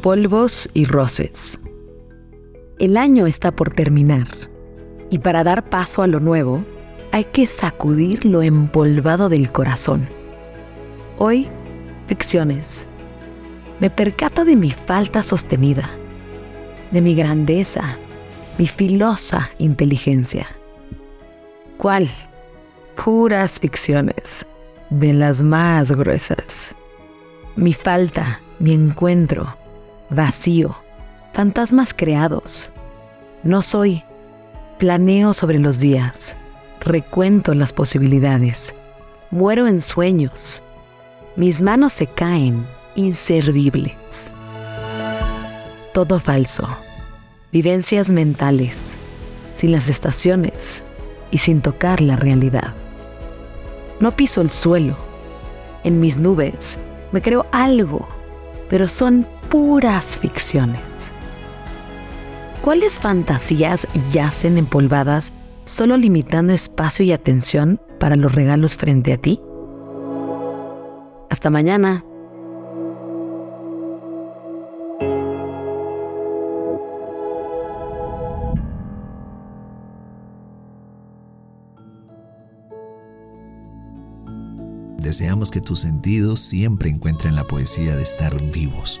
Polvos y roces. El año está por terminar y para dar paso a lo nuevo hay que sacudir lo empolvado del corazón. Hoy, ficciones. Me percato de mi falta sostenida, de mi grandeza, mi filosa inteligencia. ¿Cuál? Puras ficciones, de las más gruesas. Mi falta, mi encuentro, vacío, fantasmas creados. No soy. Planeo sobre los días, recuento las posibilidades, muero en sueños. Mis manos se caen, inservibles. Todo falso. Vivencias mentales, sin las estaciones y sin tocar la realidad. No piso el suelo. En mis nubes me creo algo, pero son puras ficciones. ¿Cuáles fantasías yacen empolvadas solo limitando espacio y atención para los regalos frente a ti? Hasta mañana. Deseamos que tus sentidos siempre encuentren la poesía de estar vivos